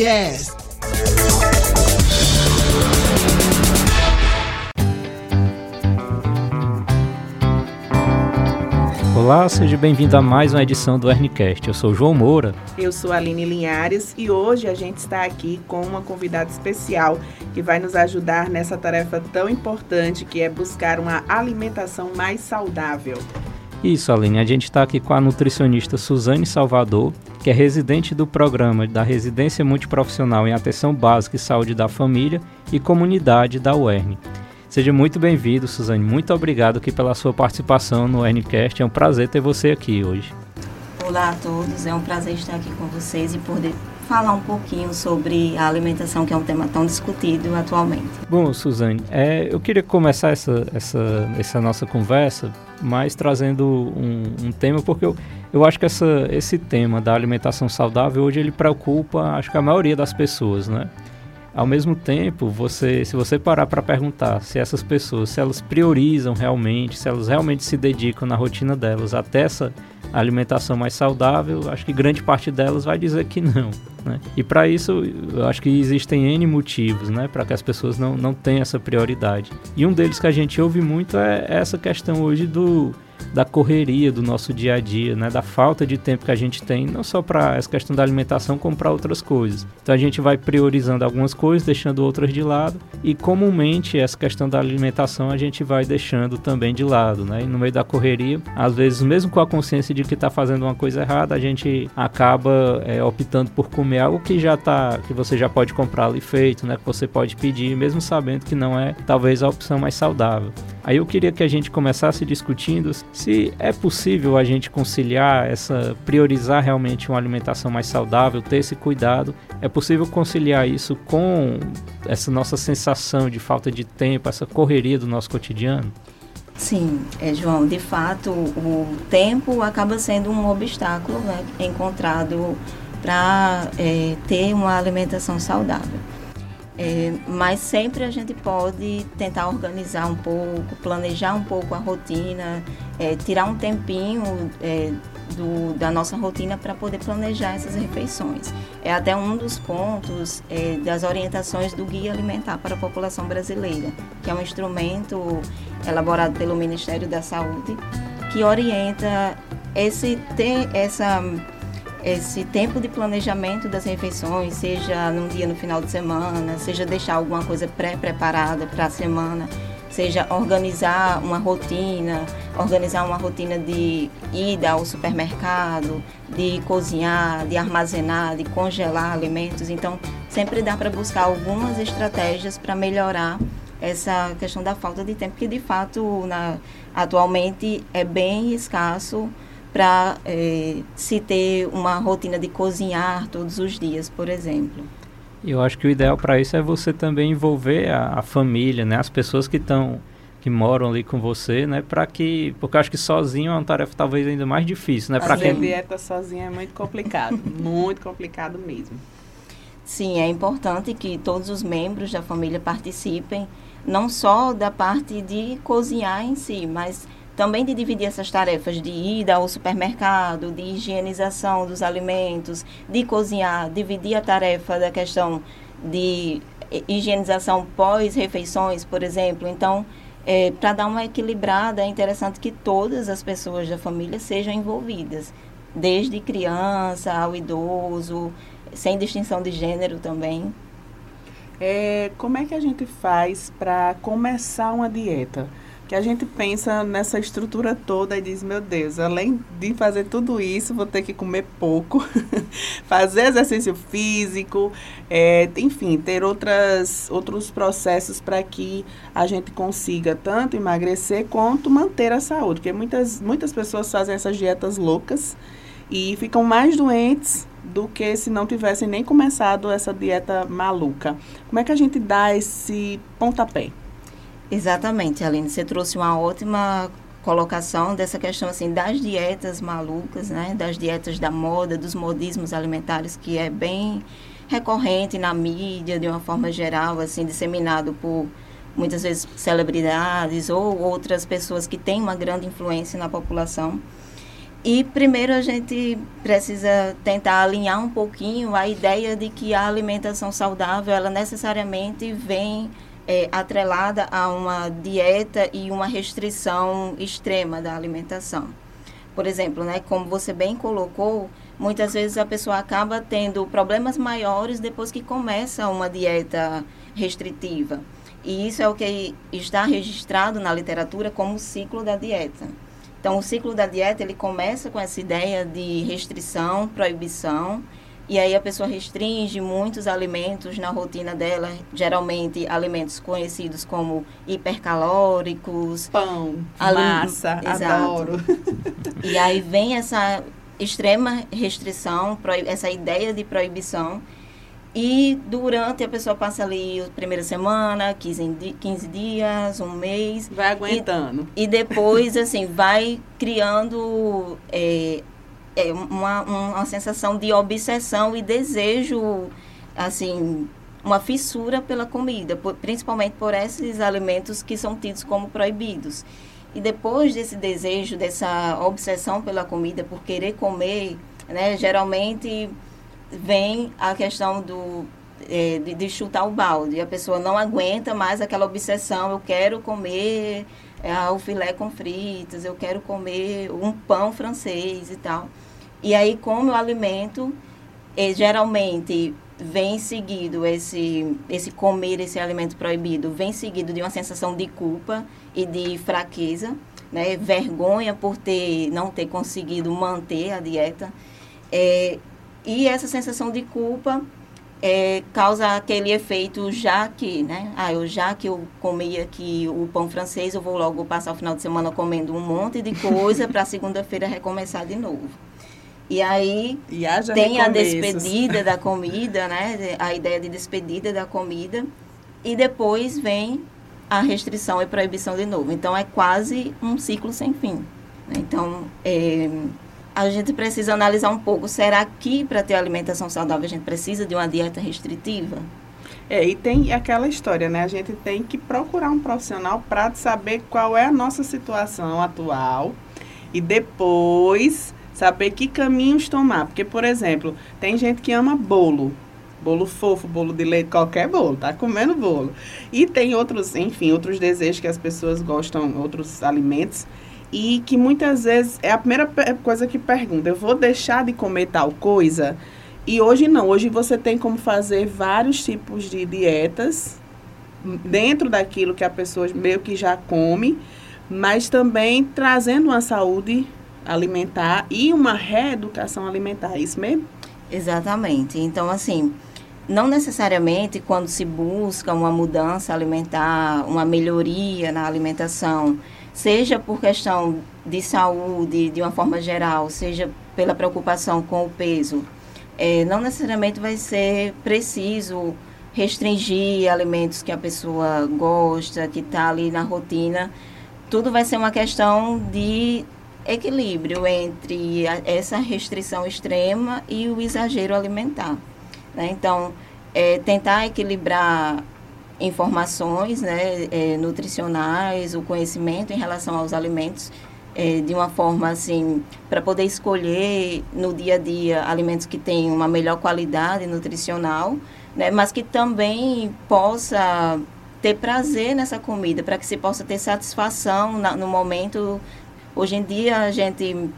Hernicast. Olá, seja bem-vindo a mais uma edição do Hernicast. Eu sou João Moura. Eu sou Aline Linhares e hoje a gente está aqui com uma convidada especial que vai nos ajudar nessa tarefa tão importante que é buscar uma alimentação mais saudável. Isso, Aline, a gente está aqui com a nutricionista Suzane Salvador, que é residente do programa da Residência Multiprofissional em Atenção Básica e Saúde da Família e Comunidade da UERN. Seja muito bem-vindo, Suzane. Muito obrigado aqui pela sua participação no Ncast. É um prazer ter você aqui hoje. Olá a todos, é um prazer estar aqui com vocês e poder falar um pouquinho sobre a alimentação, que é um tema tão discutido atualmente. Bom, Suzane, é, eu queria começar essa, essa, essa nossa conversa mais trazendo um, um tema, porque eu, eu acho que essa, esse tema da alimentação saudável hoje ele preocupa, acho que a maioria das pessoas, né? Ao mesmo tempo, você, se você parar para perguntar se essas pessoas, se elas priorizam realmente, se elas realmente se dedicam na rotina delas até essa alimentação mais saudável, acho que grande parte delas vai dizer que não. Né? E para isso, eu acho que existem N motivos né, para que as pessoas não, não tenham essa prioridade. E um deles que a gente ouve muito é essa questão hoje do da correria do nosso dia a dia, né, da falta de tempo que a gente tem, não só para essa questão da alimentação, como para outras coisas. Então a gente vai priorizando algumas coisas, deixando outras de lado, e comumente essa questão da alimentação a gente vai deixando também de lado, né? E no meio da correria, às vezes mesmo com a consciência de que está fazendo uma coisa errada, a gente acaba é, optando por comer algo que já tá, que você já pode comprar ali feito, né? Que você pode pedir, mesmo sabendo que não é talvez a opção mais saudável. Aí eu queria que a gente começasse discutindo se é possível a gente conciliar essa priorizar realmente uma alimentação mais saudável, ter esse cuidado. É possível conciliar isso com essa nossa sensação de falta de tempo, essa correria do nosso cotidiano? Sim, é, João, de fato, o tempo acaba sendo um obstáculo né, encontrado para é, ter uma alimentação saudável. É, mas sempre a gente pode tentar organizar um pouco, planejar um pouco a rotina, é, tirar um tempinho é, do, da nossa rotina para poder planejar essas refeições. É até um dos pontos é, das orientações do Guia Alimentar para a População Brasileira, que é um instrumento elaborado pelo Ministério da Saúde que orienta esse, ter essa esse tempo de planejamento das refeições, seja num dia no final de semana, seja deixar alguma coisa pré-preparada para a semana, seja organizar uma rotina, organizar uma rotina de ida ao supermercado, de cozinhar, de armazenar, de congelar alimentos. Então, sempre dá para buscar algumas estratégias para melhorar essa questão da falta de tempo, que de fato na, atualmente é bem escasso para é, se ter uma rotina de cozinhar todos os dias, por exemplo. Eu acho que o ideal para isso é você também envolver a, a família, né, as pessoas que estão que moram ali com você, né, para que porque eu acho que sozinho é uma tarefa talvez ainda mais difícil, né, para quem dieta sozinha é muito complicado, muito complicado mesmo. Sim, é importante que todos os membros da família participem, não só da parte de cozinhar em si, mas também de dividir essas tarefas de ida ao supermercado, de higienização dos alimentos, de cozinhar, dividir a tarefa da questão de higienização pós-refeições, por exemplo. Então, é, para dar uma equilibrada, é interessante que todas as pessoas da família sejam envolvidas, desde criança ao idoso, sem distinção de gênero também. É, como é que a gente faz para começar uma dieta? Que a gente pensa nessa estrutura toda e diz, meu Deus, além de fazer tudo isso, vou ter que comer pouco, fazer exercício físico, é, enfim, ter outras, outros processos para que a gente consiga tanto emagrecer quanto manter a saúde. Porque muitas, muitas pessoas fazem essas dietas loucas e ficam mais doentes do que se não tivessem nem começado essa dieta maluca. Como é que a gente dá esse pontapé? Exatamente, Aline. Você trouxe uma ótima colocação dessa questão assim das dietas malucas, né? Das dietas da moda, dos modismos alimentares que é bem recorrente na mídia de uma forma geral, assim, disseminado por muitas vezes celebridades ou outras pessoas que têm uma grande influência na população. E primeiro a gente precisa tentar alinhar um pouquinho a ideia de que a alimentação saudável, ela necessariamente vem é, atrelada a uma dieta e uma restrição extrema da alimentação. Por exemplo, né, como você bem colocou, muitas vezes a pessoa acaba tendo problemas maiores depois que começa uma dieta restritiva. E isso é o que está registrado na literatura como o ciclo da dieta. Então, o ciclo da dieta, ele começa com essa ideia de restrição, proibição, e aí a pessoa restringe muitos alimentos na rotina dela, geralmente alimentos conhecidos como hipercalóricos. Pão, massa, adoro. E aí vem essa extrema restrição, essa ideia de proibição, e durante a pessoa passa ali a primeira semana, 15, 15 dias, um mês. Vai aguentando. E, e depois, assim, vai criando é, é, uma, uma sensação de obsessão e desejo, assim, uma fissura pela comida, por, principalmente por esses alimentos que são tidos como proibidos. E depois desse desejo, dessa obsessão pela comida, por querer comer, né, geralmente vem a questão do é, de, de, chutar o balde. A pessoa não aguenta mais aquela obsessão. Eu quero comer é, o filé com fritas, eu quero comer um pão francês e tal. E aí come o alimento, e geralmente vem seguido esse, esse comer esse alimento proibido, vem seguido de uma sensação de culpa e de fraqueza, né? vergonha por ter não ter conseguido manter a dieta. É, e essa sensação de culpa é, causa aquele efeito já que, né? Ah, eu já que eu comi aqui o pão francês, eu vou logo passar o final de semana comendo um monte de coisa para segunda-feira recomeçar de novo. E aí e tem a despedida da comida, né? A ideia de despedida da comida. E depois vem a restrição e proibição de novo. Então é quase um ciclo sem fim. Né? Então, é, a gente precisa analisar um pouco, será que para ter alimentação saudável a gente precisa de uma dieta restritiva? É, e tem aquela história, né? A gente tem que procurar um profissional para saber qual é a nossa situação atual e depois saber que caminhos tomar. Porque, por exemplo, tem gente que ama bolo. Bolo fofo, bolo de leite, qualquer bolo, tá comendo bolo. E tem outros, enfim, outros desejos que as pessoas gostam, outros alimentos e que muitas vezes é a primeira coisa que pergunta: eu vou deixar de comer tal coisa? E hoje não, hoje você tem como fazer vários tipos de dietas dentro daquilo que a pessoa meio que já come, mas também trazendo uma saúde alimentar e uma reeducação alimentar, é isso mesmo? Exatamente. Então, assim, não necessariamente quando se busca uma mudança alimentar, uma melhoria na alimentação, seja por questão de saúde, de uma forma geral, seja pela preocupação com o peso, é, não necessariamente vai ser preciso restringir alimentos que a pessoa gosta, que está ali na rotina. Tudo vai ser uma questão de equilíbrio entre a, essa restrição extrema e o exagero alimentar. Né? Então, é, tentar equilibrar informações né, é, nutricionais, o conhecimento em relação aos alimentos é, de uma forma assim, para poder escolher no dia a dia alimentos que tenham uma melhor qualidade nutricional, né, mas que também possa ter prazer nessa comida, para que se possa ter satisfação na, no momento. Hoje em dia a gente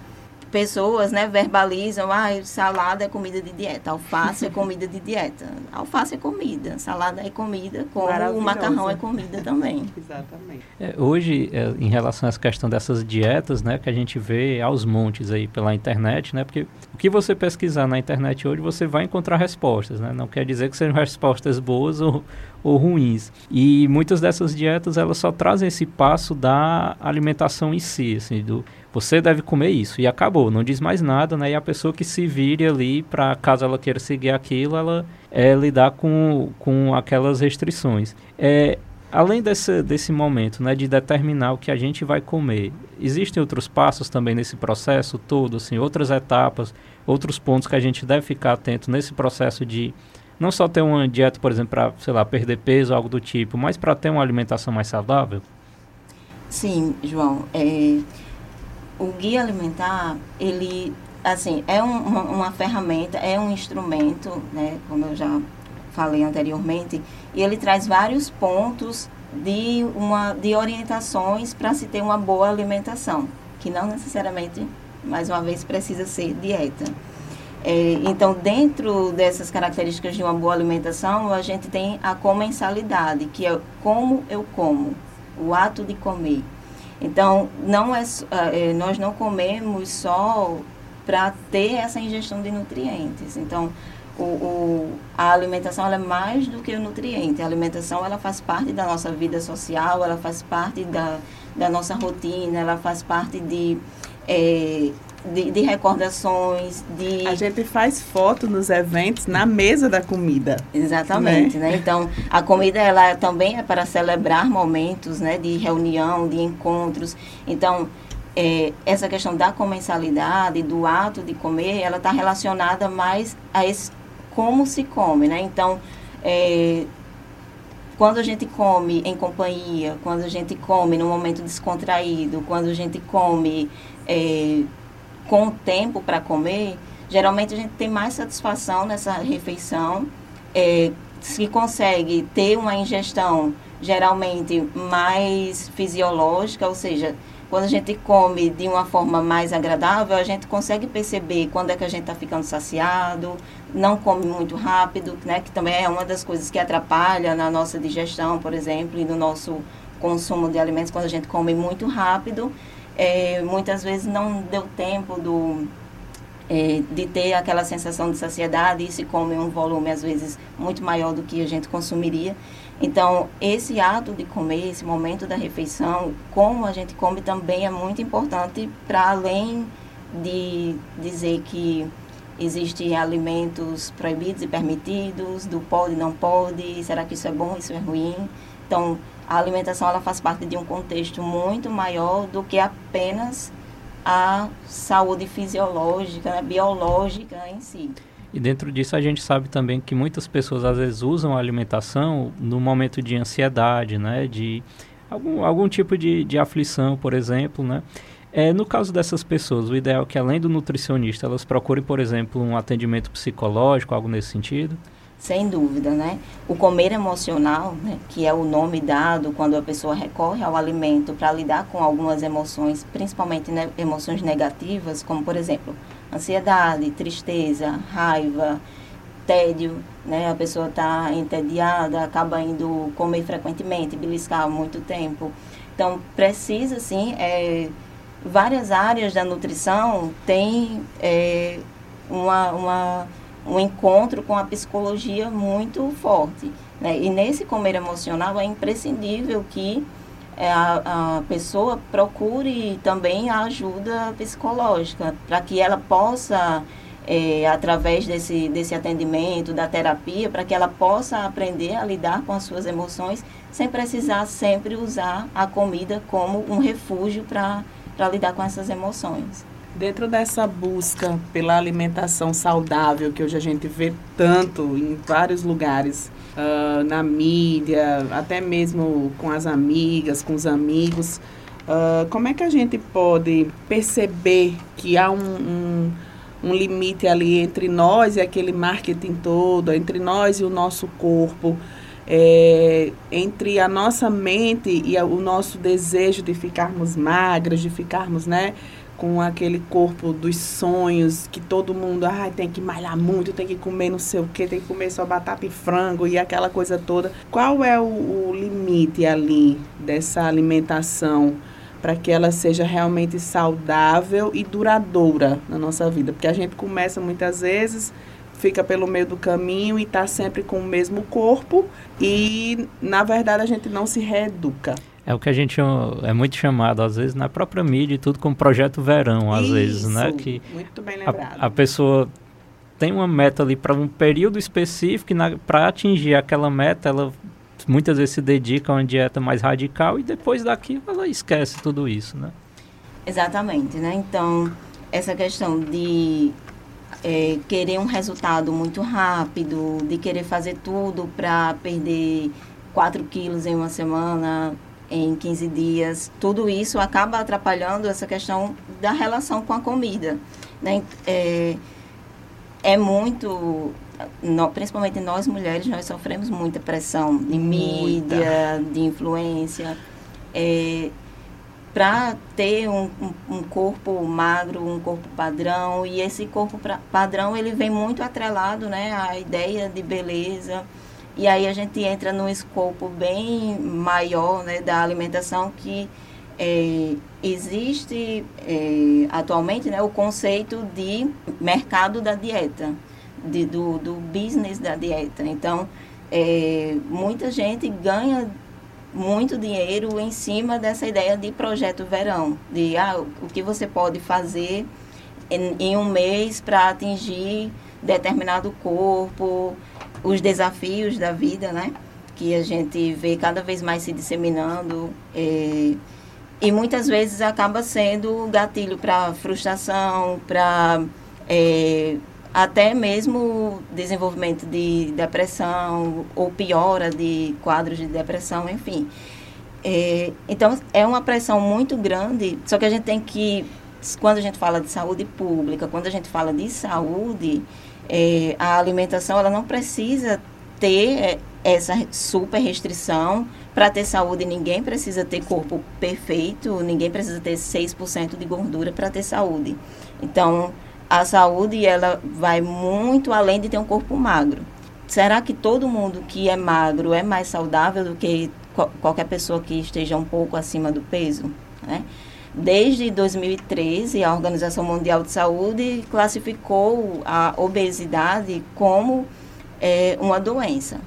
pessoas, né, verbalizam, ah, salada é comida de dieta, alface é comida de dieta. Alface é comida, salada é comida, como o macarrão é comida também. Exatamente. É, hoje, é, em relação a essa questão dessas dietas, né, que a gente vê aos montes aí pela internet, né, porque o que você pesquisar na internet hoje, você vai encontrar respostas, né, não quer dizer que sejam respostas boas ou, ou ruins. E muitas dessas dietas, elas só trazem esse passo da alimentação em si, assim, do você deve comer isso e acabou, não diz mais nada, né? E a pessoa que se vire ali para caso ela queira seguir aquilo, ela é lidar com, com aquelas restrições. É, além desse, desse momento, né, de determinar o que a gente vai comer, existem outros passos também nesse processo todo, assim, outras etapas, outros pontos que a gente deve ficar atento nesse processo de não só ter uma dieta, por exemplo, para, sei lá, perder peso, algo do tipo, mas para ter uma alimentação mais saudável? Sim, João. É, o guia alimentar, ele, assim, é um, uma, uma, ferramenta, é um instrumento, né, como eu já falei anteriormente, e ele traz vários pontos de, uma, de orientações para se ter uma boa alimentação, que não necessariamente, mais uma vez, precisa ser dieta. É, então, dentro dessas características de uma boa alimentação, a gente tem a comensalidade, que é como eu como, o ato de comer. Então, não é, é nós não comemos só para ter essa ingestão de nutrientes. Então, o, o, a alimentação é mais do que o nutriente. A alimentação ela faz parte da nossa vida social, ela faz parte da, da nossa rotina, ela faz parte de é, de, de, recordações, de... A gente faz foto nos eventos na mesa da comida. Exatamente, né? né? Então, a comida, ela também é para celebrar momentos, né? De reunião, de encontros. Então, é, essa questão da comensalidade, do ato de comer, ela está relacionada mais a esse como se come, né? Então, é, quando a gente come em companhia, quando a gente come num momento descontraído, quando a gente come é, com o tempo para comer, geralmente a gente tem mais satisfação nessa refeição, é, se consegue ter uma ingestão geralmente mais fisiológica, ou seja, quando a gente come de uma forma mais agradável, a gente consegue perceber quando é que a gente está ficando saciado, não come muito rápido, né, que também é uma das coisas que atrapalha na nossa digestão, por exemplo, e no nosso consumo de alimentos, quando a gente come muito rápido é, muitas vezes não deu tempo do, é, de ter aquela sensação de saciedade e se come um volume, às vezes, muito maior do que a gente consumiria. Então, esse ato de comer, esse momento da refeição, como a gente come também é muito importante para além de dizer que existem alimentos proibidos e permitidos, do pode e não pode, será que isso é bom, isso é ruim. Então, a alimentação ela faz parte de um contexto muito maior do que apenas a saúde fisiológica, né, biológica em si. E dentro disso a gente sabe também que muitas pessoas às vezes usam a alimentação no momento de ansiedade, né, de algum, algum tipo de, de aflição, por exemplo, né. É, no caso dessas pessoas, o ideal é que além do nutricionista, elas procurem, por exemplo, um atendimento psicológico, algo nesse sentido? Sem dúvida, né? O comer emocional, né, que é o nome dado quando a pessoa recorre ao alimento para lidar com algumas emoções, principalmente né, emoções negativas, como por exemplo, ansiedade, tristeza, raiva, tédio, né? A pessoa está entediada, acaba indo comer frequentemente, beliscar muito tempo. Então, precisa, sim, é, várias áreas da nutrição têm é, uma, uma um encontro com a psicologia muito forte. Né? E nesse comer emocional é imprescindível que é, a, a pessoa procure também a ajuda psicológica, para que ela possa, é, através desse, desse atendimento, da terapia, para que ela possa aprender a lidar com as suas emoções sem precisar sempre usar a comida como um refúgio para lidar com essas emoções. Dentro dessa busca pela alimentação saudável, que hoje a gente vê tanto em vários lugares, uh, na mídia, até mesmo com as amigas, com os amigos, uh, como é que a gente pode perceber que há um, um, um limite ali entre nós e aquele marketing todo, entre nós e o nosso corpo? É, entre a nossa mente e o nosso desejo de ficarmos magras, de ficarmos, né, com aquele corpo dos sonhos, que todo mundo ah, tem que malhar muito, tem que comer não sei o que, tem que comer só batata e frango e aquela coisa toda. Qual é o, o limite ali dessa alimentação para que ela seja realmente saudável e duradoura na nossa vida? Porque a gente começa muitas vezes fica pelo meio do caminho e está sempre com o mesmo corpo e na verdade a gente não se reeduca. É o que a gente é muito chamado, às vezes, na própria mídia e tudo como projeto verão, às Isso, vezes, né? Que muito bem lembrado. A, a pessoa tem uma meta ali para um período específico e para atingir aquela meta, ela muitas vezes se dedica a uma dieta mais radical e depois daqui ela esquece tudo isso, né? Exatamente, né? Então, essa questão de é, querer um resultado muito rápido, de querer fazer tudo para perder 4 quilos em uma semana, em 15 dias, tudo isso acaba atrapalhando essa questão da relação com a comida. Né? É, é muito, no, principalmente nós mulheres, nós sofremos muita pressão de muita. mídia, de influência. É, para ter um, um, um, corpo magro, um corpo padrão, e esse corpo pra, padrão ele vem muito atrelado né, à ideia de beleza. E aí a gente entra num escopo bem maior né, da alimentação que é, existe é, atualmente né, o conceito de mercado da dieta, de, do, do business da dieta. Então, é, muita gente ganha muito dinheiro em cima dessa ideia de projeto verão, de ah, o que você pode fazer em, em um mês para atingir determinado corpo, os desafios da vida, né? Que a gente vê cada vez mais se disseminando. É, e muitas vezes acaba sendo gatilho para frustração, para é, até mesmo desenvolvimento de depressão ou piora de quadros de depressão, enfim. É, então, é uma pressão muito grande, só que a gente tem que, quando a gente fala de saúde pública, quando a gente fala de saúde, é, a alimentação ela não precisa ter é, essa super restrição. Para ter saúde, ninguém precisa ter corpo perfeito, ninguém precisa ter 6% de gordura para ter saúde. Então, a saúde ela vai muito além de ter um corpo magro. Será que todo mundo que é magro é mais saudável do que qualquer pessoa que esteja um pouco acima do peso? Né? Desde 2013, a Organização Mundial de Saúde classificou a obesidade como é, uma doença.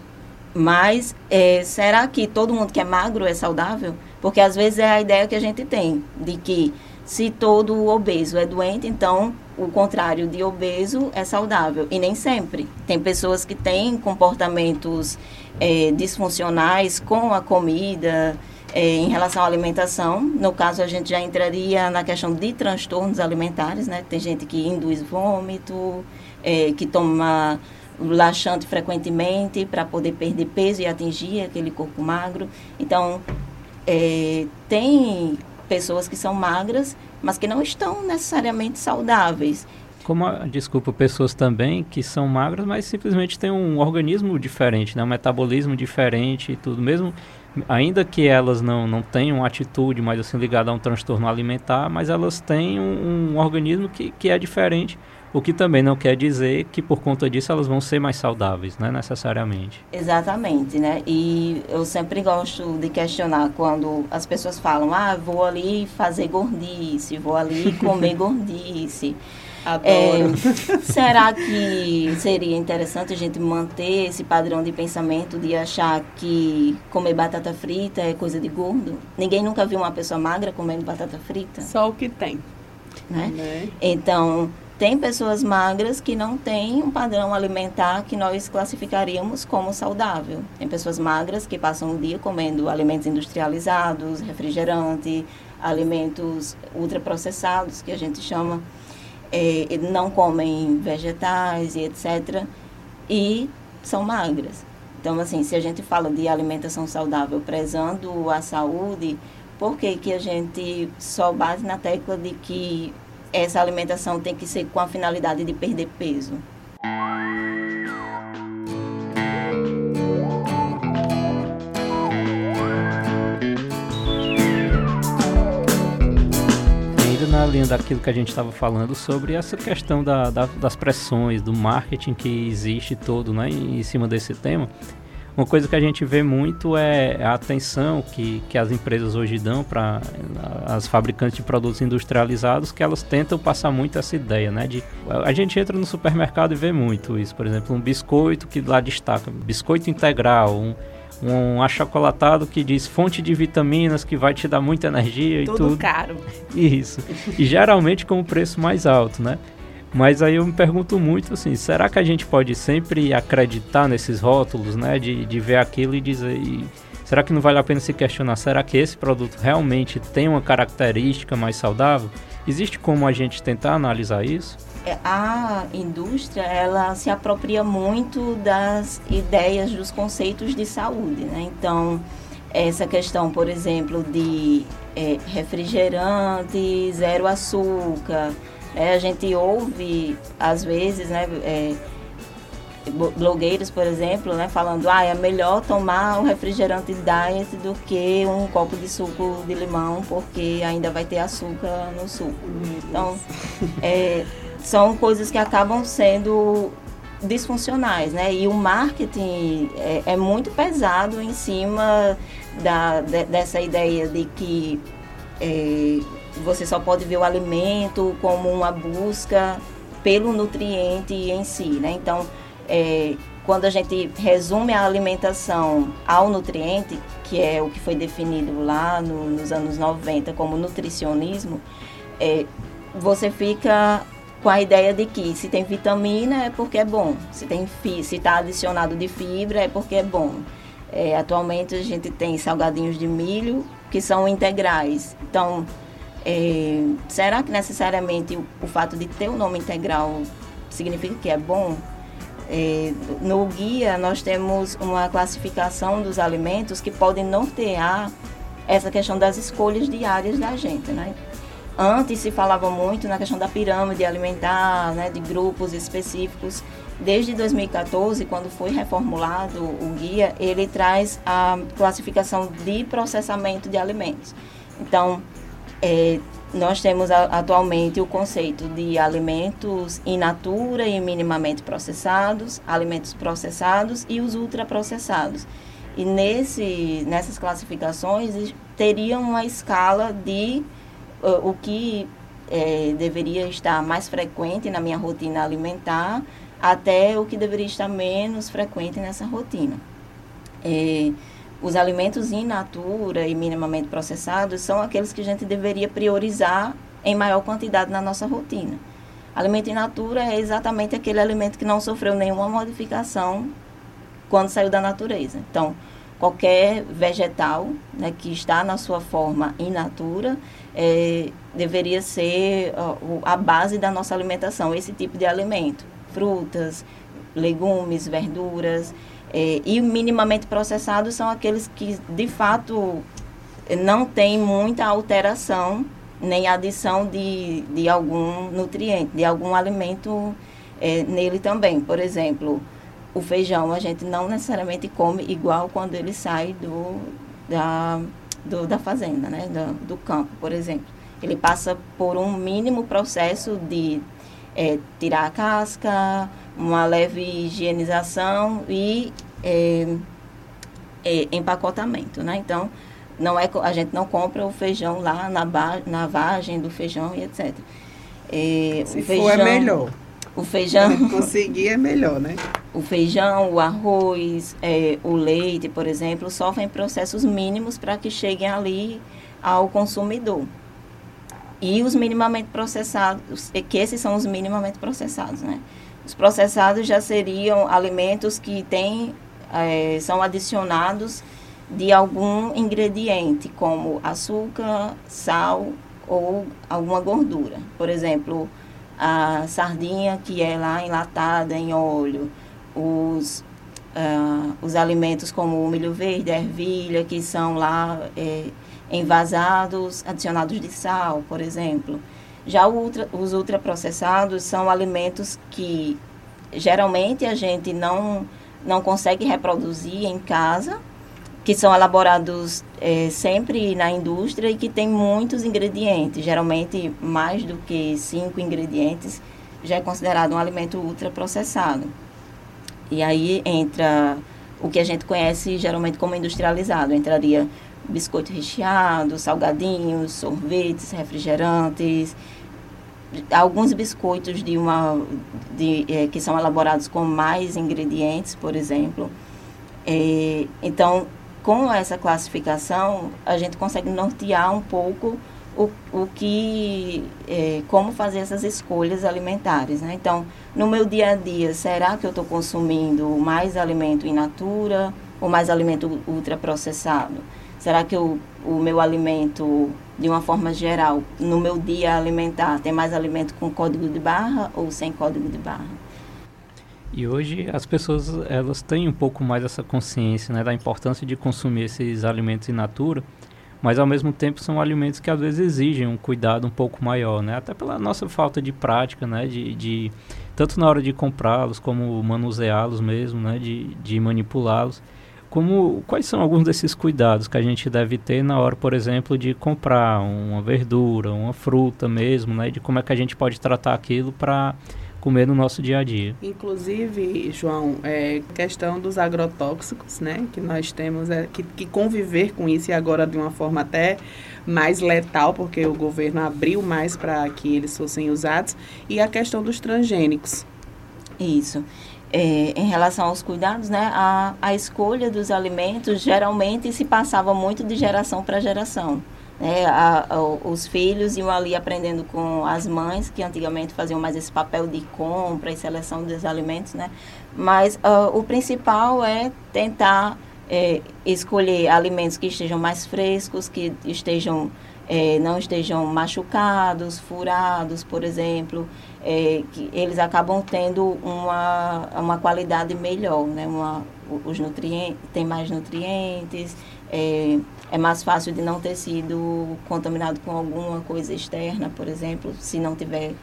Mas é, será que todo mundo que é magro é saudável? Porque às vezes é a ideia que a gente tem de que se todo obeso é doente, então o contrário de obeso é saudável. E nem sempre. Tem pessoas que têm comportamentos é, disfuncionais com a comida, é, em relação à alimentação. No caso, a gente já entraria na questão de transtornos alimentares, né? Tem gente que induz vômito, é, que toma laxante frequentemente para poder perder peso e atingir aquele corpo magro. Então, é, tem pessoas que são magras, mas que não estão necessariamente saudáveis. Como, desculpa, pessoas também que são magras, mas simplesmente têm um organismo diferente, né? um metabolismo diferente e tudo. Mesmo, ainda que elas não, não tenham atitude mais assim ligada a um transtorno alimentar, mas elas têm um, um organismo que, que é diferente o que também não quer dizer que por conta disso elas vão ser mais saudáveis, né, necessariamente. Exatamente, né? E eu sempre gosto de questionar quando as pessoas falam: "Ah, vou ali fazer gordice, vou ali comer gordice". Adoro. É, será que seria interessante a gente manter esse padrão de pensamento de achar que comer batata frita é coisa de gordo? Ninguém nunca viu uma pessoa magra comendo batata frita? Só o que tem. Né? né? Então, tem pessoas magras que não têm um padrão alimentar que nós classificaríamos como saudável. Tem pessoas magras que passam o dia comendo alimentos industrializados, refrigerante, alimentos ultraprocessados, que a gente chama, é, não comem vegetais e etc. E são magras. Então, assim, se a gente fala de alimentação saudável prezando a saúde, por que, que a gente só base na tecla de que essa alimentação tem que ser com a finalidade de perder peso. Na linha daquilo que a gente estava falando sobre essa questão da, da, das pressões, do marketing que existe todo né, em cima desse tema, uma coisa que a gente vê muito é a atenção que, que as empresas hoje dão para as fabricantes de produtos industrializados, que elas tentam passar muito essa ideia, né? De, a gente entra no supermercado e vê muito isso. Por exemplo, um biscoito que lá destaca, biscoito integral, um, um achocolatado que diz fonte de vitaminas que vai te dar muita energia e tudo. Tudo caro. Isso. E geralmente com o preço mais alto, né? Mas aí eu me pergunto muito assim, será que a gente pode sempre acreditar nesses rótulos, né? De, de ver aquilo e dizer. E, será que não vale a pena se questionar? Será que esse produto realmente tem uma característica mais saudável? Existe como a gente tentar analisar isso? É, a indústria ela se apropria muito das ideias, dos conceitos de saúde, né? Então essa questão, por exemplo, de é, refrigerante, zero açúcar. É, a gente ouve, às vezes, né, é, blogueiros, por exemplo, né, falando ah, é melhor tomar um refrigerante diet do que um copo de suco de limão, porque ainda vai ter açúcar no suco. Então, é, são coisas que acabam sendo disfuncionais, né? E o marketing é, é muito pesado em cima da, de, dessa ideia de que é, você só pode ver o alimento como uma busca pelo nutriente em si, né? Então, é, quando a gente resume a alimentação ao nutriente, que é o que foi definido lá no, nos anos 90 como nutricionismo, é, você fica com a ideia de que se tem vitamina é porque é bom, se tem se está adicionado de fibra é porque é bom. É, atualmente a gente tem salgadinhos de milho que são integrais. Então, é, será que necessariamente o, o fato de ter o nome integral significa que é bom? É, no guia, nós temos uma classificação dos alimentos que podem nortear essa questão das escolhas diárias da gente, né? Antes se falava muito na questão da pirâmide alimentar, né, de grupos específicos. Desde 2014, quando foi reformulado o guia, ele traz a classificação de processamento de alimentos. Então, é, nós temos atualmente o conceito de alimentos in natura e minimamente processados, alimentos processados e os ultraprocessados. E nesse, nessas classificações teriam uma escala de o que é, deveria estar mais frequente na minha rotina alimentar até o que deveria estar menos frequente nessa rotina. É, os alimentos in natura e minimamente processados são aqueles que a gente deveria priorizar em maior quantidade na nossa rotina. Alimento in natura é exatamente aquele alimento que não sofreu nenhuma modificação quando saiu da natureza. Então, qualquer vegetal né, que está na sua forma in natura é, deveria ser a base da nossa alimentação, esse tipo de alimento. Frutas, legumes, verduras. É, e minimamente processados são aqueles que, de fato, não tem muita alteração nem adição de, de algum nutriente, de algum alimento é, nele também. Por exemplo, o feijão a gente não necessariamente come igual quando ele sai do, da, do, da fazenda, né? do, do campo, por exemplo. Ele passa por um mínimo processo de é, tirar a casca, uma leve higienização e é, é, empacotamento, né? Então, não é, a gente não compra o feijão lá na, ba, na vagem do feijão e etc. É, Se feijão, for é melhor. O feijão... conseguir é melhor, né? O feijão, o arroz, é, o leite, por exemplo, sofrem processos mínimos para que cheguem ali ao consumidor. E os minimamente processados, que esses são os minimamente processados, né? Os processados já seriam alimentos que têm é, são adicionados de algum ingrediente, como açúcar, sal ou alguma gordura. Por exemplo, a sardinha que é lá enlatada em óleo, os, uh, os alimentos como o milho verde, a ervilha, que são lá é, envasados, adicionados de sal, por exemplo. Já ultra, os ultraprocessados são alimentos que geralmente a gente não não consegue reproduzir em casa, que são elaborados é, sempre na indústria e que tem muitos ingredientes, geralmente mais do que cinco ingredientes, já é considerado um alimento ultraprocessado. E aí entra o que a gente conhece geralmente como industrializado, entraria biscoito recheado, salgadinhos, sorvetes, refrigerantes, alguns biscoitos de uma de, é, que são elaborados com mais ingredientes, por exemplo. É, então, com essa classificação, a gente consegue nortear um pouco o, o que, é, como fazer essas escolhas alimentares. Né? Então, no meu dia a dia, será que eu estou consumindo mais alimento in natura ou mais alimento ultraprocessado? Será que eu, o meu alimento de uma forma geral, no meu dia alimentar, tem mais alimento com código de barra ou sem código de barra? E hoje as pessoas elas têm um pouco mais essa consciência né, da importância de consumir esses alimentos in natura, mas ao mesmo tempo são alimentos que às vezes exigem um cuidado um pouco maior, né? Até pela nossa falta de prática, né? De, de tanto na hora de comprá-los como manuseá-los mesmo, né? De, de manipulá-los. Como, quais são alguns desses cuidados que a gente deve ter na hora, por exemplo, de comprar uma verdura, uma fruta mesmo, né? De como é que a gente pode tratar aquilo para comer no nosso dia a dia. Inclusive, João, é questão dos agrotóxicos, né? Que nós temos é, que, que conviver com isso e agora de uma forma até mais letal, porque o governo abriu mais para que eles fossem usados, e a questão dos transgênicos. Isso. É, em relação aos cuidados, né, a, a escolha dos alimentos geralmente se passava muito de geração para geração. Né, a, a, os filhos iam ali aprendendo com as mães, que antigamente faziam mais esse papel de compra e seleção dos alimentos, né? Mas uh, o principal é tentar é, escolher alimentos que estejam mais frescos, que estejam é, não estejam machucados, furados, por exemplo, é, que eles acabam tendo uma, uma qualidade melhor, né? Uma, os nutrientes, tem mais nutrientes, é, mais fácil de não ter sido contaminado com alguma coisa externa, por exemplo, se não tiver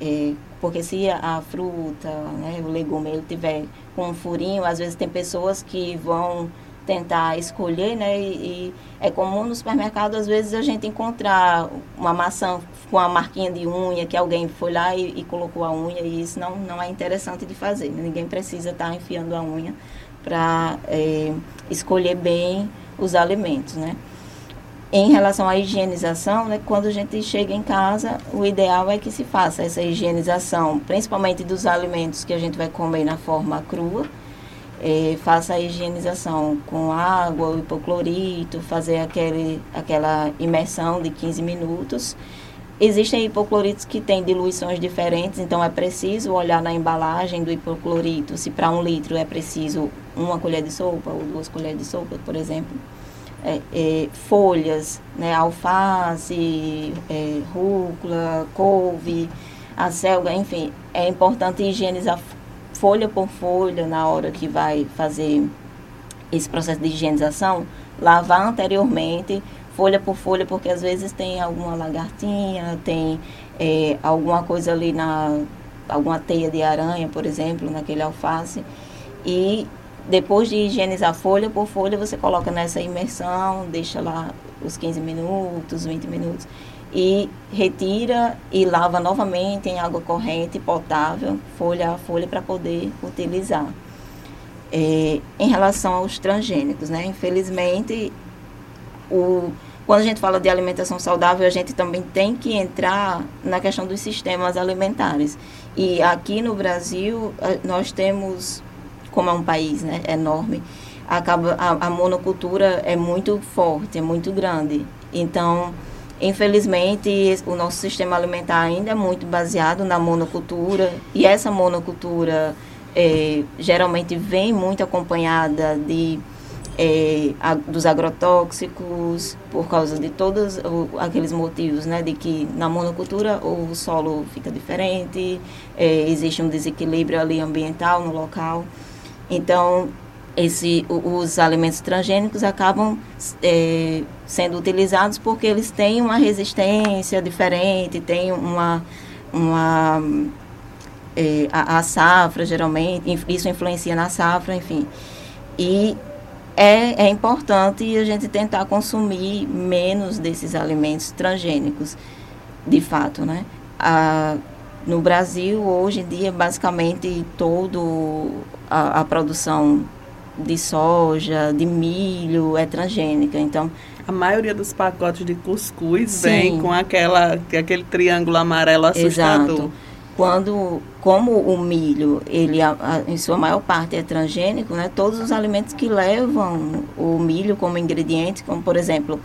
é, porque se a, fruta, né, o legume, ele tiver com um furinho, às vezes tem pessoas que vão tentar escolher, né, e, e, é comum no supermercado, às vezes, a gente encontrar uma maçã com a marquinha de unha, que alguém foi lá e, e colocou a unha, e isso não, não é interessante de fazer. Ninguém precisa estar tá enfiando a unha para é, escolher bem os alimentos, né? Em relação à higienização, né, quando a gente chega em casa, o ideal é que se faça essa higienização, principalmente dos alimentos que a gente vai comer na forma crua. É, faça a higienização com água, hipoclorito, fazer aquele, aquela imersão de 15 minutos. Existem hipocloritos que têm diluições diferentes, então é preciso olhar na embalagem do hipoclorito se para um litro é preciso uma colher de sopa ou duas colheres de sopa, por exemplo. É, é, folhas, né, alface, é, rúcula, couve, acelga, enfim, é importante higienizar folha por folha na hora que vai fazer esse processo de higienização, lavar anteriormente, folha por folha, porque às vezes tem alguma lagartinha, tem é, alguma coisa ali na alguma teia de aranha, por exemplo, naquele alface, e depois de higienizar folha por folha, você coloca nessa imersão, deixa lá os 15 minutos, 20 minutos e retira e lava novamente em água corrente, potável, folha a folha para poder utilizar. É, em relação aos transgênicos, né? Infelizmente, o, quando a gente fala de alimentação saudável, a gente também tem que entrar na questão dos sistemas alimentares. E aqui no Brasil, nós temos como é um país né, enorme, acaba a, a monocultura é muito forte, é muito grande. Então, infelizmente, o nosso sistema alimentar ainda é muito baseado na monocultura e essa monocultura é, geralmente vem muito acompanhada de é, a, dos agrotóxicos por causa de todos aqueles motivos, né, de que na monocultura o solo fica diferente, é, existe um desequilíbrio ali ambiental no local. Então, esse, os alimentos transgênicos acabam é, sendo utilizados porque eles têm uma resistência diferente, têm uma, uma é, a, a, safra geralmente, isso influencia na safra, enfim. E é, é importante a gente tentar consumir menos desses alimentos transgênicos, de fato, né? A, no Brasil, hoje em dia, basicamente todo a, a produção de soja, de milho é transgênica. Então, a maioria dos pacotes de cuscuz sim. vem com aquela, aquele triângulo amarelo assustador. Exato. Quando, como o milho, ele a, a, em sua maior parte é transgênico, né? Todos os alimentos que levam o milho como ingrediente, como por exemplo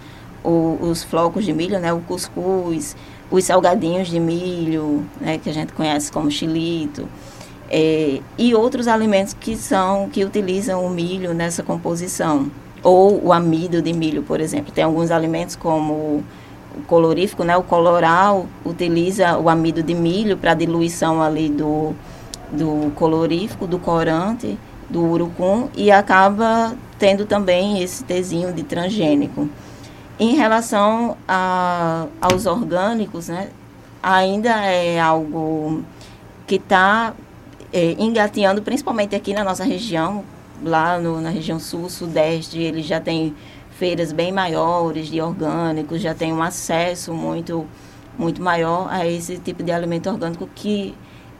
o, os flocos de milho, né? O cuscuz, os salgadinhos de milho, né? Que a gente conhece como xilito é, e outros alimentos que são que utilizam o milho nessa composição ou o amido de milho, por exemplo. Tem alguns alimentos como o colorífico, né? O coloral utiliza o amido de milho para diluição ali do, do colorífico, do corante, do urucum e acaba tendo também esse tezinho de transgênico. em relação a, aos orgânicos, né, ainda é algo que está é, engateando, principalmente aqui na nossa região, lá no, na região sul, sudeste, ele já tem feiras bem maiores de orgânicos, já tem um acesso muito, muito maior a esse tipo de alimento orgânico que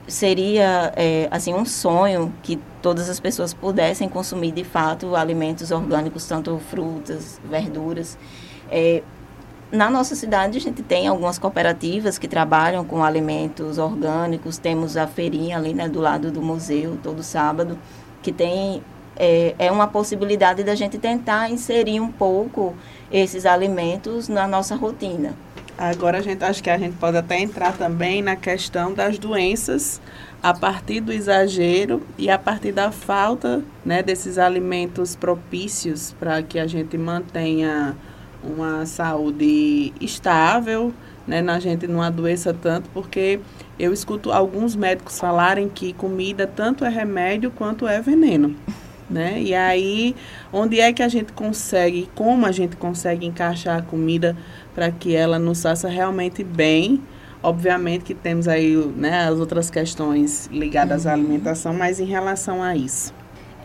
seria é, assim um sonho que todas as pessoas pudessem consumir de fato alimentos orgânicos, tanto frutas, verduras. É, na nossa cidade a gente tem algumas cooperativas que trabalham com alimentos orgânicos. Temos a feirinha ali né, do lado do museu todo sábado que tem é, é uma possibilidade da gente tentar inserir um pouco esses alimentos na nossa rotina. Agora a gente acho que a gente pode até entrar também na questão das doenças a partir do exagero e a partir da falta né, desses alimentos propícios para que a gente mantenha uma saúde estável, né, na gente não adoeça tanto, porque eu escuto alguns médicos falarem que comida tanto é remédio quanto é veneno né? E aí, onde é que a gente consegue, como a gente consegue encaixar a comida para que ela nos faça realmente bem? Obviamente que temos aí né, as outras questões ligadas uhum. à alimentação, mas em relação a isso.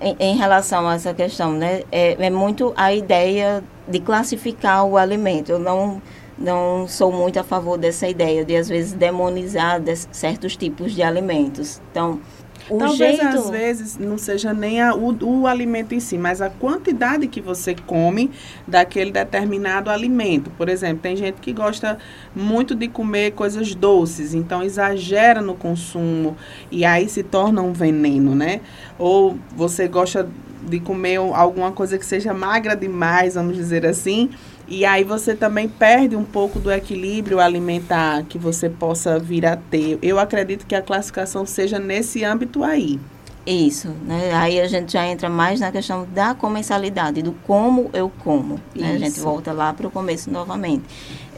Em, em relação a essa questão, né, é, é muito a ideia de classificar o alimento. Eu não não sou muito a favor dessa ideia de às vezes demonizar certos tipos de alimentos. Então, o Talvez jeito... às vezes não seja nem a, o, o alimento em si, mas a quantidade que você come daquele determinado alimento. Por exemplo, tem gente que gosta muito de comer coisas doces, então exagera no consumo e aí se torna um veneno, né? Ou você gosta de comer alguma coisa que seja magra demais, vamos dizer assim, e aí você também perde um pouco do equilíbrio alimentar que você possa vir a ter. Eu acredito que a classificação seja nesse âmbito aí. Isso, né? Aí a gente já entra mais na questão da comensalidade, do como eu como. Né? A gente volta lá para o começo novamente.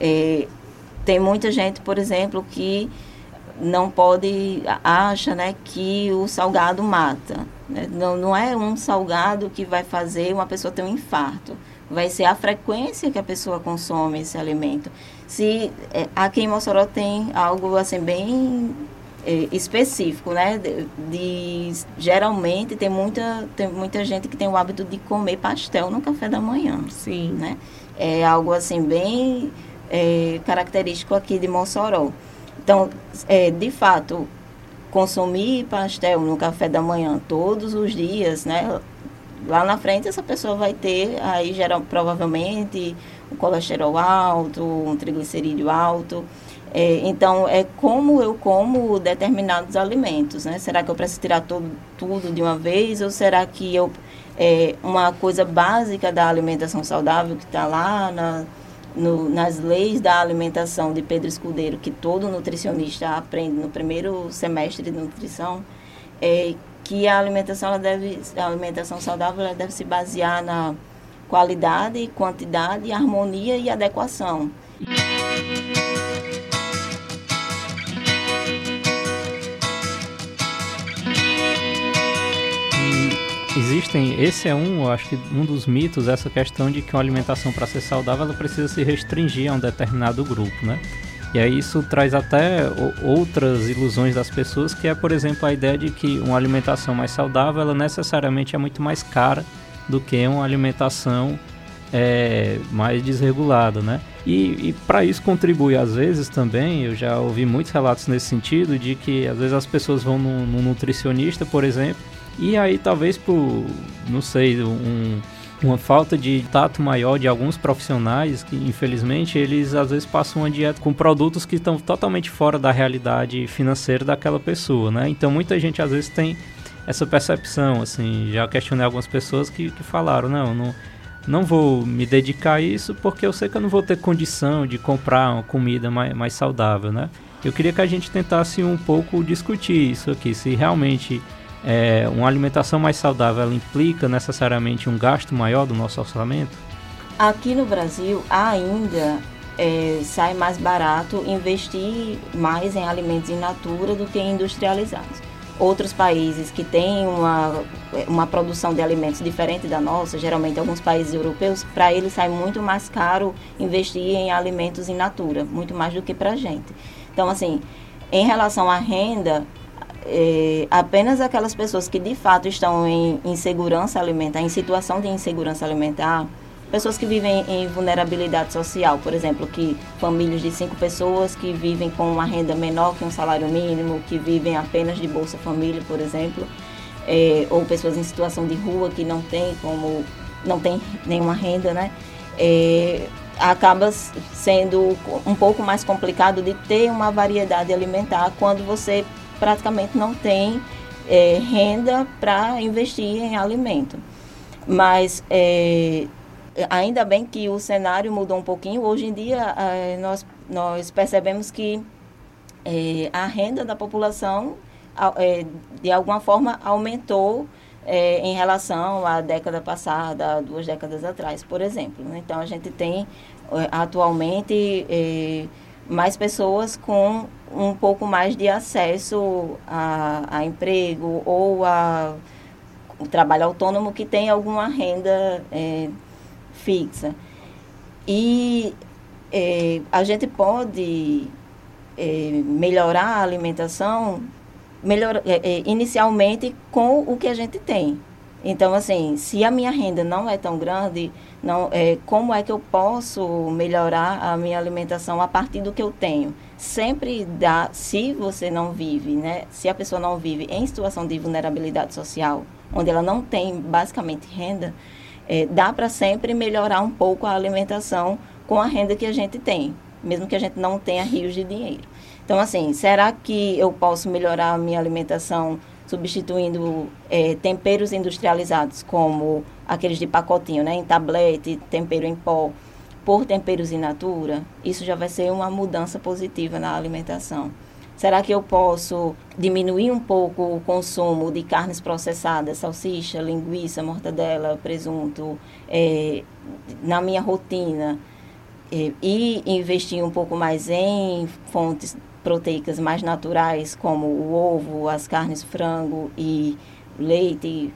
É, tem muita gente, por exemplo, que não pode, acha né, que o salgado mata. Né? Não, não é um salgado que vai fazer uma pessoa ter um infarto vai ser a frequência que a pessoa consome esse alimento. Se é, aqui em Mossoró tem algo assim bem é, específico, né? De, de, geralmente tem muita tem muita gente que tem o hábito de comer pastel no café da manhã. Sim. Né? É algo assim bem é, característico aqui de Mossoró. Então, é, de fato, consumir pastel no café da manhã todos os dias, né? Lá na frente essa pessoa vai ter aí geral, provavelmente um colesterol alto, um triglicerídeo alto. É, então, é como eu como determinados alimentos, né? Será que eu preciso tirar todo, tudo de uma vez ou será que eu é, uma coisa básica da alimentação saudável que está lá na, no, nas leis da alimentação de Pedro Escudeiro, que todo nutricionista aprende no primeiro semestre de nutrição, é que a alimentação ela deve a alimentação saudável ela deve se basear na qualidade, quantidade, harmonia e adequação. existem, esse é um, eu acho que um dos mitos, essa questão de que uma alimentação para ser saudável ela precisa se restringir a um determinado grupo, né? E aí isso traz até outras ilusões das pessoas, que é, por exemplo, a ideia de que uma alimentação mais saudável, ela necessariamente é muito mais cara do que uma alimentação é, mais desregulada, né? E, e para isso contribui às vezes também, eu já ouvi muitos relatos nesse sentido, de que às vezes as pessoas vão num, num nutricionista, por exemplo, e aí talvez por, não sei, um uma falta de tato maior de alguns profissionais que, infelizmente, eles às vezes passam uma dieta com produtos que estão totalmente fora da realidade financeira daquela pessoa, né? Então, muita gente às vezes tem essa percepção, assim, já questionei algumas pessoas que, que falaram, não, não, não vou me dedicar a isso porque eu sei que eu não vou ter condição de comprar uma comida mais, mais saudável, né? Eu queria que a gente tentasse um pouco discutir isso aqui, se realmente é, uma alimentação mais saudável implica necessariamente um gasto maior do nosso orçamento? Aqui no Brasil ainda é, sai mais barato investir mais em alimentos in natura do que em industrializados. outros países que têm uma, uma produção de alimentos diferente da nossa, geralmente alguns países europeus, para eles sai muito mais caro investir em alimentos in natura, muito mais do que para a gente. Então, assim, em relação à renda, é, apenas aquelas pessoas que de fato estão em insegurança alimentar, em situação de insegurança alimentar, pessoas que vivem em vulnerabilidade social, por exemplo, que famílias de cinco pessoas que vivem com uma renda menor que um salário mínimo, que vivem apenas de Bolsa Família, por exemplo, é, ou pessoas em situação de rua que não tem como não tem nenhuma renda, né? É, acaba sendo um pouco mais complicado de ter uma variedade alimentar quando você praticamente não tem é, renda para investir em alimento. Mas é, ainda bem que o cenário mudou um pouquinho. Hoje em dia, é, nós, nós percebemos que é, a renda da população, é, de alguma forma, aumentou é, em relação à década passada, duas décadas atrás, por exemplo. Né? Então, a gente tem atualmente mais pessoas com um pouco mais de acesso a, a emprego ou a trabalho autônomo que tem alguma renda é, fixa. E é, a gente pode é, melhorar a alimentação melhor, é, é, inicialmente com o que a gente tem. Então, assim, se a minha renda não é tão grande, não, é, como é que eu posso melhorar a minha alimentação a partir do que eu tenho? Sempre dá, se você não vive, né? Se a pessoa não vive em situação de vulnerabilidade social, onde ela não tem basicamente renda, é, dá para sempre melhorar um pouco a alimentação com a renda que a gente tem, mesmo que a gente não tenha rios de dinheiro. Então, assim, será que eu posso melhorar a minha alimentação substituindo é, temperos industrializados, como aqueles de pacotinho, né, em tablete, tempero em pó, por temperos in natura, isso já vai ser uma mudança positiva na alimentação. Será que eu posso diminuir um pouco o consumo de carnes processadas, salsicha, linguiça, mortadela, presunto, é, na minha rotina? É, e investir um pouco mais em fontes proteicas mais naturais, como o ovo, as carnes frango e leite,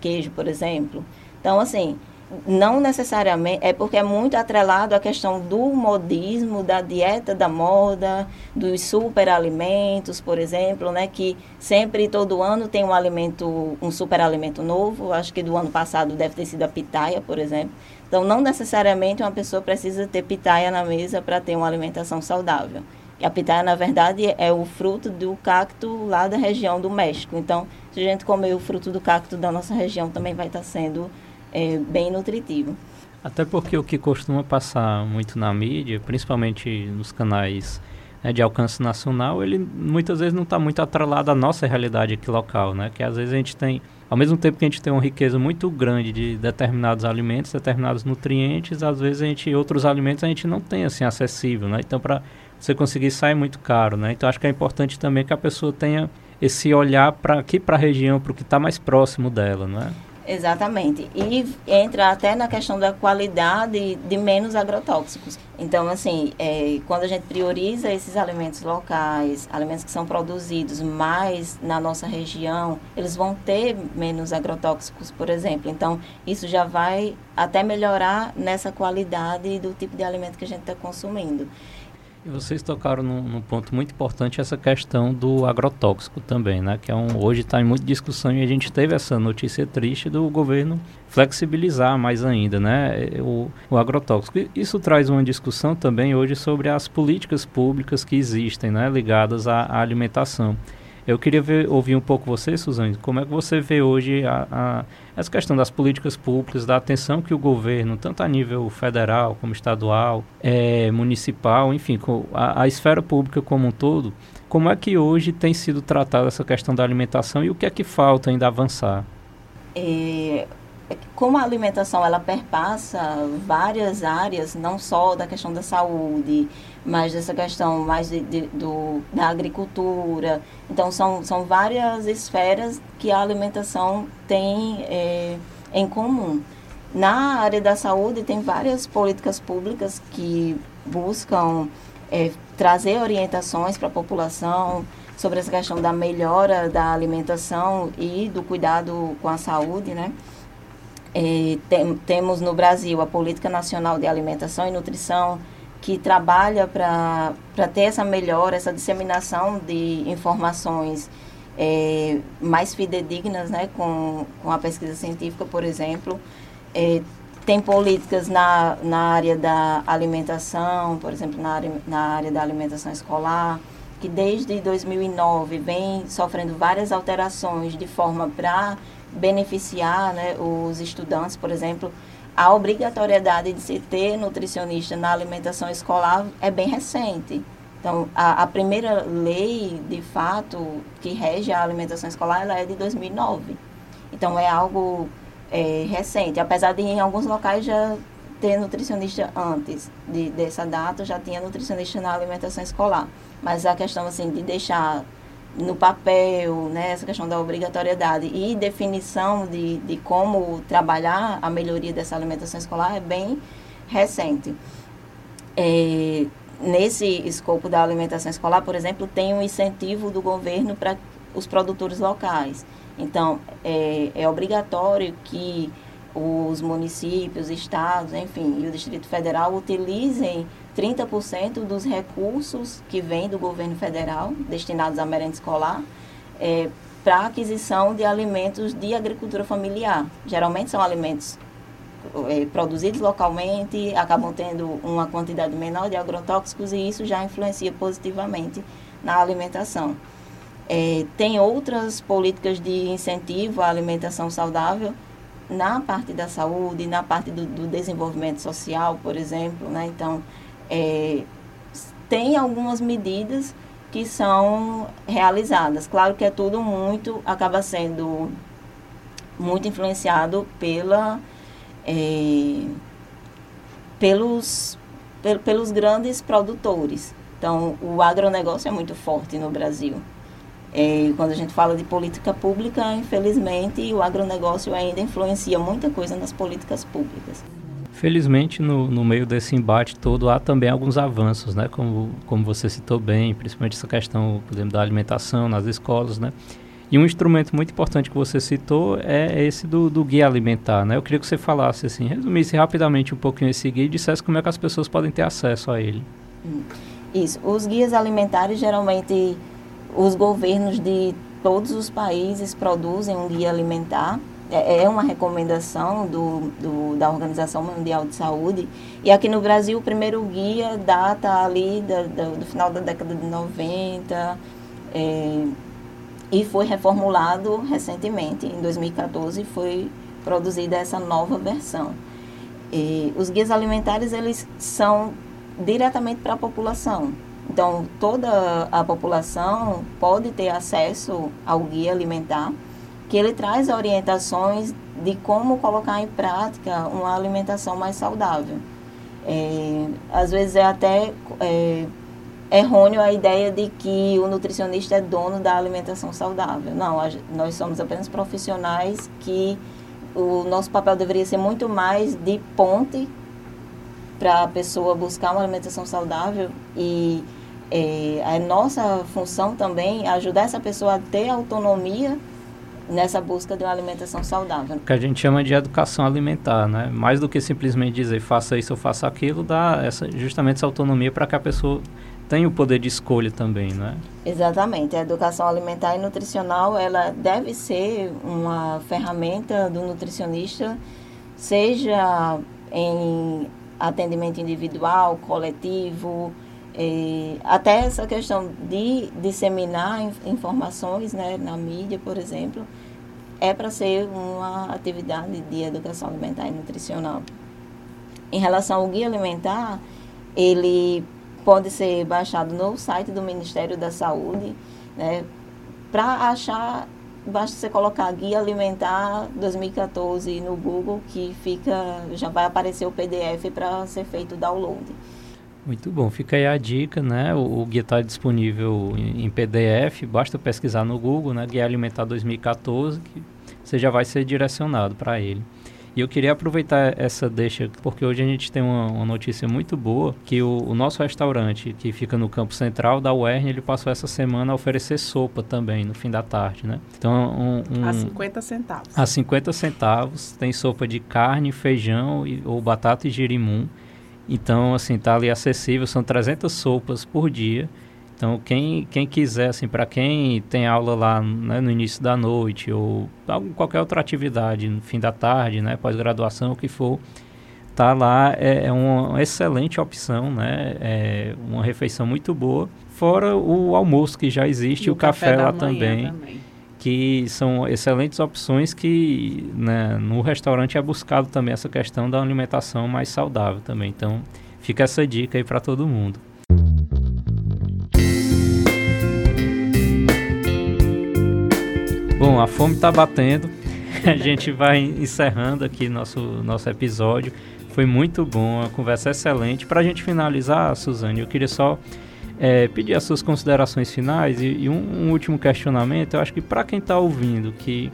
queijo, por exemplo. Então, assim, não necessariamente, é porque é muito atrelado à questão do modismo, da dieta da moda, dos superalimentos, por exemplo, né, que sempre todo ano tem um alimento, um superalimento novo. Acho que do ano passado deve ter sido a pitaia, por exemplo. Então, não necessariamente uma pessoa precisa ter pitaia na mesa para ter uma alimentação saudável. A pitaia, na verdade, é o fruto do cacto lá da região do México. Então, se a gente comer o fruto do cacto da nossa região, também vai estar sendo é, bem nutritivo. Até porque o que costuma passar muito na mídia, principalmente nos canais né, de alcance nacional, ele muitas vezes não está muito atrelado à nossa realidade aqui local, né? Que às vezes a gente tem, ao mesmo tempo que a gente tem uma riqueza muito grande de determinados alimentos, determinados nutrientes, às vezes a gente outros alimentos a gente não tem assim acessível, né? Então para você conseguir sai muito caro, né? Então acho que é importante também que a pessoa tenha esse olhar para aqui para a região, para o que está mais próximo dela, não é? Exatamente. E entra até na questão da qualidade de menos agrotóxicos. Então, assim, é, quando a gente prioriza esses alimentos locais, alimentos que são produzidos mais na nossa região, eles vão ter menos agrotóxicos, por exemplo. Então, isso já vai até melhorar nessa qualidade do tipo de alimento que a gente está consumindo. E vocês tocaram num, num, ponto muito importante essa questão do agrotóxico também, né? Que é um, hoje está em muita discussão e a gente teve essa notícia triste do governo flexibilizar mais ainda, né? O, o agrotóxico. Isso traz uma discussão também hoje sobre as políticas públicas que existem, né? Ligadas à, à alimentação. Eu queria ver, ouvir um pouco você, Suzane, como é que você vê hoje a, a, essa questão das políticas públicas, da atenção que o governo, tanto a nível federal como estadual, é, municipal, enfim, a, a esfera pública como um todo, como é que hoje tem sido tratada essa questão da alimentação e o que é que falta ainda avançar? É, como a alimentação ela perpassa várias áreas, não só da questão da saúde, mas dessa questão mais de, de, do, da agricultura. Então, são, são várias esferas que a alimentação tem é, em comum. Na área da saúde, tem várias políticas públicas que buscam é, trazer orientações para a população, sobre essa questão da melhora da alimentação e do cuidado com a saúde, né? É, tem, temos no Brasil a Política Nacional de Alimentação e Nutrição, que trabalha para ter essa melhora, essa disseminação de informações é, mais fidedignas, né, com, com a pesquisa científica, por exemplo. É, tem políticas na, na área da alimentação, por exemplo, na área, na área da alimentação escolar, que desde 2009 vem sofrendo várias alterações de forma para beneficiar né, os estudantes, por exemplo, a obrigatoriedade de se ter nutricionista na alimentação escolar é bem recente. Então, a, a primeira lei, de fato, que rege a alimentação escolar, ela é de 2009. Então, é algo é, recente. Apesar de em alguns locais já ter nutricionista antes de, dessa data, já tinha nutricionista na alimentação escolar. Mas a questão, assim, de deixar no papel, né, essa questão da obrigatoriedade e definição de, de como trabalhar a melhoria dessa alimentação escolar é bem recente. É, nesse escopo da alimentação escolar, por exemplo, tem um incentivo do governo para os produtores locais. Então, é, é obrigatório que os municípios, estados, enfim, e o Distrito Federal utilizem 30% dos recursos que vêm do governo federal, destinados à merenda escolar, é, para aquisição de alimentos de agricultura familiar. Geralmente são alimentos é, produzidos localmente, acabam tendo uma quantidade menor de agrotóxicos e isso já influencia positivamente na alimentação. É, tem outras políticas de incentivo à alimentação saudável na parte da saúde, na parte do, do desenvolvimento social, por exemplo. Né? Então, é, tem algumas medidas que são realizadas. Claro que é tudo muito, acaba sendo muito influenciado pela, é, pelos, pel, pelos grandes produtores. Então, o agronegócio é muito forte no Brasil. É, quando a gente fala de política pública, infelizmente, o agronegócio ainda influencia muita coisa nas políticas públicas. Felizmente, no, no meio desse embate todo, há também alguns avanços, né? Como, como você citou bem, principalmente essa questão, por exemplo, da alimentação nas escolas, né? E um instrumento muito importante que você citou é esse do, do guia alimentar, né? Eu queria que você falasse, assim, resumisse rapidamente um pouquinho esse guia e dissesse como é que as pessoas podem ter acesso a ele. Hum, isso. Os guias alimentares, geralmente, os governos de todos os países produzem um guia alimentar é, é uma recomendação do, do, da Organização Mundial de Saúde. E aqui no Brasil, o primeiro guia data ali da, da, do final da década de 90 é, e foi reformulado recentemente, em 2014, foi produzida essa nova versão. E os guias alimentares, eles são diretamente para a população. Então, toda a população pode ter acesso ao guia alimentar que ele traz orientações de como colocar em prática uma alimentação mais saudável. É, às vezes é até é, errôneo a ideia de que o nutricionista é dono da alimentação saudável. Não, a, nós somos apenas profissionais que o nosso papel deveria ser muito mais de ponte para a pessoa buscar uma alimentação saudável e é, a nossa função também é ajudar essa pessoa a ter autonomia nessa busca de uma alimentação saudável. Que a gente chama de educação alimentar, né? Mais do que simplesmente dizer faça isso ou faça aquilo, dá essa, justamente essa autonomia para que a pessoa tenha o poder de escolha também, né? Exatamente. A educação alimentar e nutricional, ela deve ser uma ferramenta do nutricionista, seja em atendimento individual, coletivo, até essa questão de disseminar informações né, na mídia, por exemplo, é para ser uma atividade de educação alimentar e nutricional. Em relação ao guia alimentar, ele pode ser baixado no site do Ministério da Saúde. Né? Para achar, basta você colocar Guia Alimentar 2014 no Google, que fica, já vai aparecer o PDF para ser feito o download. Muito bom, fica aí a dica, né? O, o guia está disponível em, em, PDF, basta pesquisar no Google, né? Guia Alimentar 2014, que você já vai ser direcionado para ele. E eu queria aproveitar essa deixa, porque hoje a gente tem uma, uma notícia muito boa, que o, o, nosso restaurante, que fica no campo central da UERN, ele passou essa semana a oferecer sopa também, no fim da tarde, né? Então, um, um, a 50 centavos. A 50 centavos, tem sopa de carne, feijão e, ou batata e girimum. Então, assim, tá ali acessível, são 300 sopas por dia. Então, quem, quem quiser, assim, para quem tem aula lá né, no início da noite ou qualquer outra atividade no fim da tarde, né, pós-graduação, o que for, tá lá é, é uma excelente opção, né, é uma refeição muito boa. Fora o almoço que já existe, e o, café, café lá também, também, que são excelentes opções que né, no restaurante é buscado também essa questão da alimentação mais saudável também. Então, fica essa dica aí para todo mundo. Bom, a fome está batendo. A gente vai encerrando aqui nosso, nosso episódio. Foi muito bom, a conversa é excelente. Para a gente finalizar, Suzane, eu queria só é, pedir as suas considerações finais e, e um, um, último questionamento. Eu acho que para quem está ouvindo, que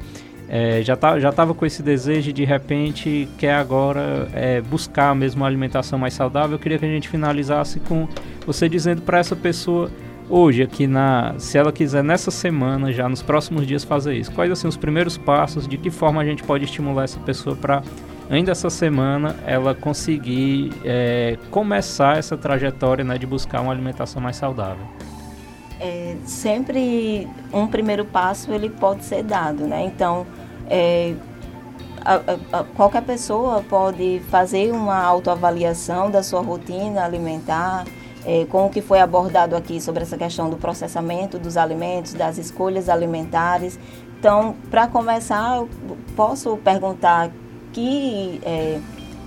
é, já tá, já estava com esse desejo de repente quer agora é, buscar mesmo uma alimentação mais saudável, eu queria que a gente finalizasse com você dizendo para essa pessoa hoje aqui na, se ela quiser nessa semana, já nos próximos dias fazer isso? Quais assim os primeiros passos? De que forma a gente pode estimular essa pessoa para ainda essa semana ela conseguir é, começar essa trajetória né, de buscar uma alimentação mais saudável? É, sempre um primeiro passo ele pode ser dado, né? Então é, a, a, qualquer pessoa pode fazer uma autoavaliação da sua rotina alimentar é, com o que foi abordado aqui sobre essa questão do processamento dos alimentos, das escolhas alimentares. Então, para começar, eu posso perguntar que, é,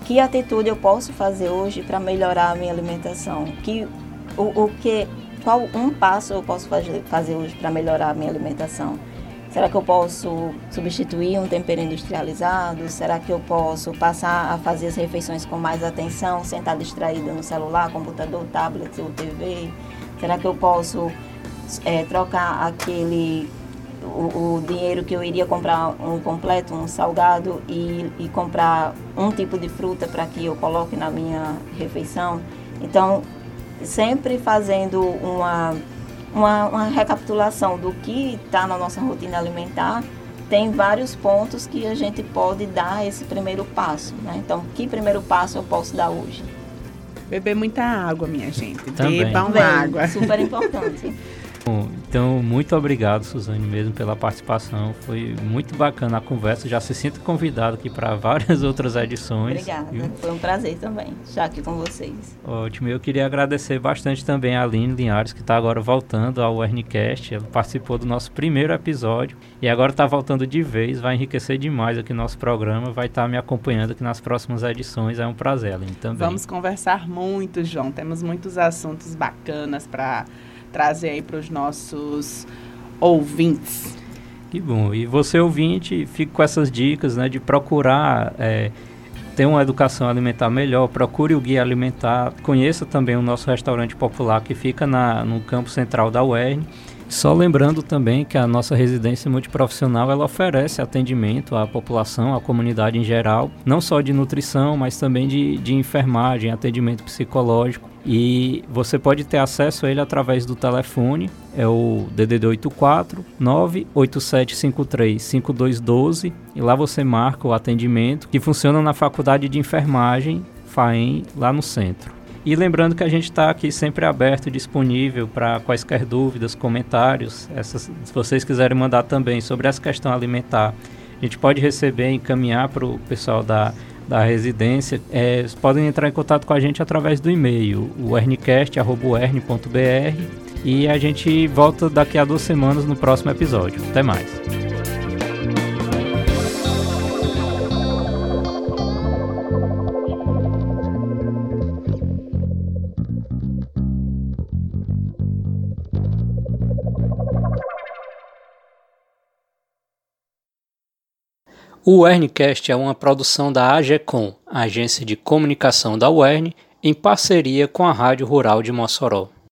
que atitude eu posso fazer hoje para melhorar a minha alimentação? Que, o, o que, qual um passo eu posso fazer, fazer hoje para melhorar a minha alimentação? Será que eu posso substituir um tempero industrializado? Será que eu posso passar a fazer as refeições com mais atenção, sem estar distraída no celular, computador, tablet ou TV? Será que eu posso é, trocar aquele o, o, dinheiro que eu iria comprar um completo, um salgado e, e comprar um tipo de fruta para que eu coloque na minha refeição? Então, sempre fazendo uma uma, uma recapitulação do que está na nossa rotina alimentar, tem vários pontos que a gente pode dar esse primeiro passo. Né? Então, que primeiro passo eu posso dar hoje? Beber muita água, minha gente. Bebam água. Super importante. Bom, então, muito obrigado, Suzane, mesmo pela participação. Foi muito bacana a conversa. Já se sinta convidado aqui para várias outras edições. Obrigada. Viu? Foi um prazer também estar aqui com vocês. Ótimo. Eu queria agradecer bastante também a Aline Linhares, que está agora voltando ao Wernicast. Ela participou do nosso primeiro episódio e agora está voltando de vez. Vai enriquecer demais aqui nosso programa. Vai estar tá me acompanhando aqui nas próximas edições. É um prazer, Aline, também. Vamos conversar muito, João. Temos muitos assuntos bacanas para trazer aí para os nossos ouvintes. Que bom. E você, ouvinte, fique com essas dicas né, de procurar é, ter uma educação alimentar melhor, procure o guia alimentar, conheça também o nosso restaurante popular que fica na, no campo central da UERN. Só lembrando também que a nossa residência multiprofissional ela oferece atendimento à população, à comunidade em geral, não só de nutrição, mas também de, de enfermagem, atendimento psicológico. E você pode ter acesso a ele através do telefone, é o DDD 84 98753 5212 e lá você marca o atendimento que funciona na Faculdade de Enfermagem FAEM lá no centro. E lembrando que a gente está aqui sempre aberto disponível para quaisquer dúvidas, comentários. Essas, se vocês quiserem mandar também sobre essa questão alimentar, a gente pode receber e encaminhar para o pessoal da da residência, é, podem entrar em contato com a gente através do e-mail, o e a gente volta daqui a duas semanas no próximo episódio. Até mais! O Werncast é uma produção da AGECOM, agência de comunicação da UERN, em parceria com a Rádio Rural de Mossoró.